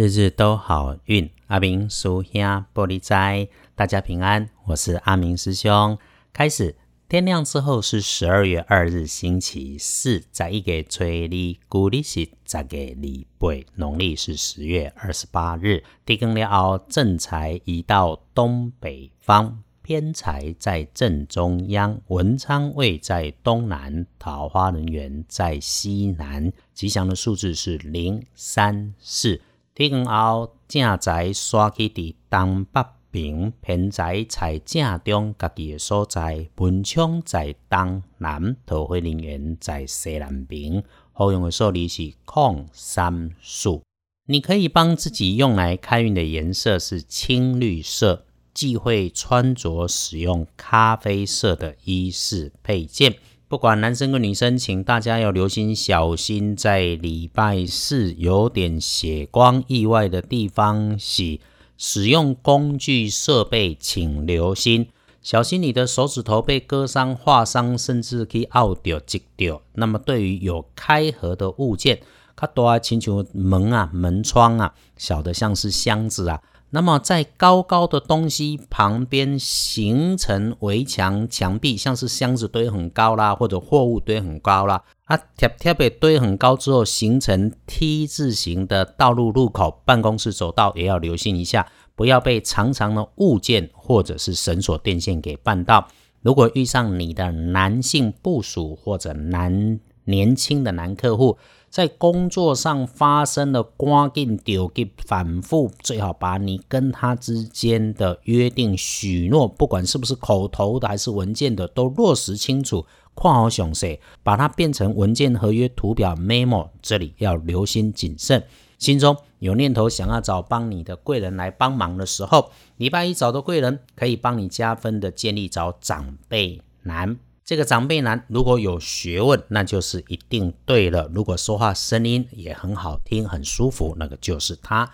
日日都好运，阿明叔兄玻璃斋，大家平安。我是阿明师兄。开始，天亮之后是十二月二日，星期四，在一个吹历，古历是十个礼拜，农历是十月二十八日。地更了，正财移到东北方，偏财在正中央，文昌位在东南，桃花人员在西南。吉祥的数字是零、三、四。天光后，正在刷起伫东北边，偏财在正中家己的所在，文昌在东南，桃花人缘在西南边。好用的数字是空三数。你可以帮自己用来开运的颜色是青绿色，忌讳穿着使用咖啡色的衣饰配件。不管男生跟女生，请大家要留心，小心在礼拜四有点血光意外的地方，洗使用工具设备，请留心，小心你的手指头被割伤、划伤，甚至可以拗掉、挤掉。那么对于有开合的物件，它多啊，请求门啊、门窗啊，小的像是箱子啊。那么，在高高的东西旁边形成围墙墙壁，像是箱子堆很高啦，或者货物堆很高啦，啊，贴贴被堆很高之后，形成 T 字形的道路入口、办公室走道，也要留心一下，不要被长长的物件或者是绳索、电线给绊到。如果遇上你的男性部署或者男年轻的男客户，在工作上发生了关键丢给反复，最好把你跟他之间的约定许诺，不管是不是口头的还是文件的，都落实清楚，括好详细，把它变成文件、合约、图表、memo。这里要留心谨慎。心中有念头想要找帮你的贵人来帮忙的时候，礼拜一找的贵人可以帮你加分的，建议找长辈男。这个长辈男如果有学问，那就是一定对了。如果说话声音也很好听、很舒服，那个就是他。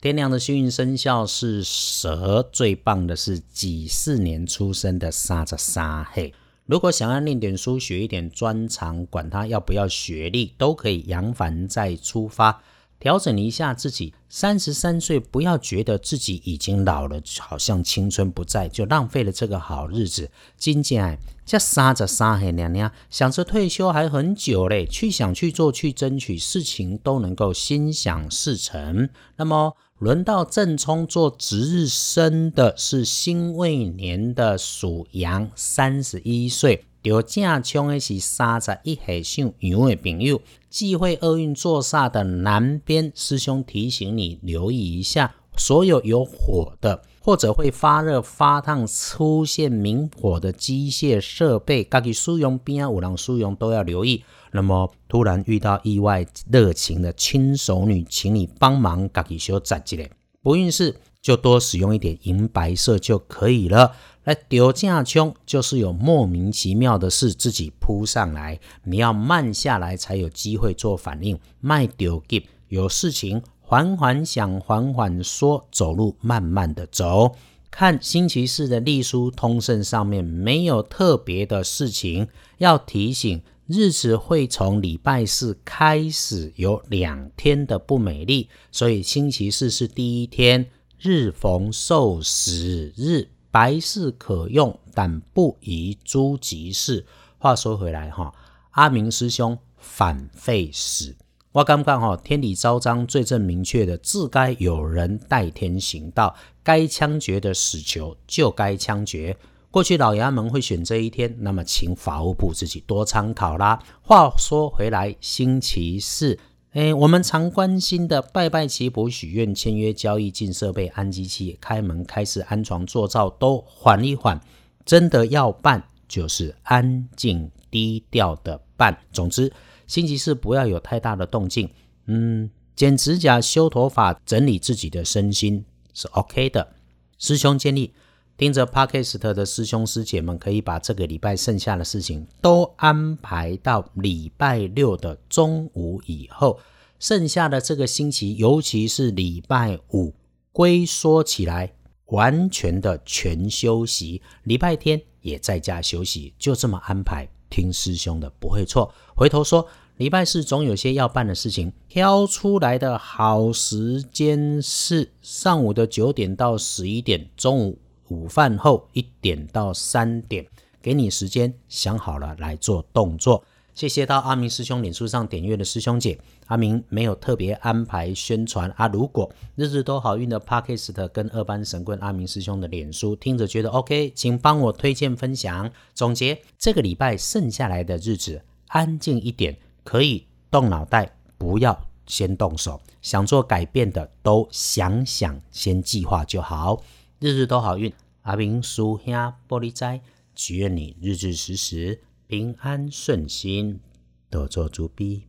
天亮的幸运生肖是蛇，最棒的是几四年出生的沙子沙黑。如果想要念点书、学一点专长，管他要不要学历，都可以扬帆再出发。调整一下自己，三十三岁，不要觉得自己已经老了，好像青春不在，就浪费了这个好日子。金姐，这三十三岁娘娘想着退休还很久嘞，去想去做去争取，事情都能够心想事成。那么轮到正冲做值日生的是辛未年的属羊，三十一岁。有正冲的是三十一岁属羊的朋友，忌讳厄运坐煞的南边，师兄提醒你留意一下，所有有火的或者会发热发烫、出现明火的机械设备，家己使用边啊，有人使用都要留意。那么突然遇到意外热情的亲手女，请你帮忙家己修扎起来。不运势就多使用一点银白色就可以了。来丢架冲，就是有莫名其妙的事自己扑上来，你要慢下来才有机会做反应。卖丢给有事情缓缓想，缓缓说，走路慢慢的走。看星期四的隶书通胜上面没有特别的事情要提醒，日子会从礼拜四开始有两天的不美丽，所以星期四是第一天，日逢受死日。白事可用，但不宜诸吉事。话说回来哈，阿明师兄反废死，我刚刚哈天理昭彰、罪证明确的，自该有人代天行道，该枪决的死囚就该枪决。过去老衙门会选这一天，那么请法务部自己多参考啦。话说回来，星期四。哎，我们常关心的拜拜祈福、许愿、签约、交易、进设备、安机器、开门、开始、安床、做灶，都缓一缓。真的要办，就是安静低调的办。总之，星期四不要有太大的动静。嗯，剪指甲、修头发、整理自己的身心是 OK 的。师兄建议，听着 Podcast 的师兄师姐们，可以把这个礼拜剩下的事情都安排到礼拜六的中午以后。剩下的这个星期，尤其是礼拜五，龟缩起来，完全的全休息。礼拜天也在家休息，就这么安排。听师兄的不会错。回头说，礼拜四总有些要办的事情，挑出来的好时间是上午的九点到十一点，中午午饭后一点到三点，给你时间想好了来做动作。谢谢到阿明师兄脸书上点阅的师兄姐，阿明没有特别安排宣传啊。如果日日都好运的 Podcast 跟二班神棍阿明师兄的脸书听着觉得 OK，请帮我推荐分享。总结这个礼拜剩下来的日子，安静一点，可以动脑袋，不要先动手。想做改变的都想想，先计划就好。日日都好运，阿明叔兄玻璃斋，祈愿你日日时时。平安顺心，多做主笔。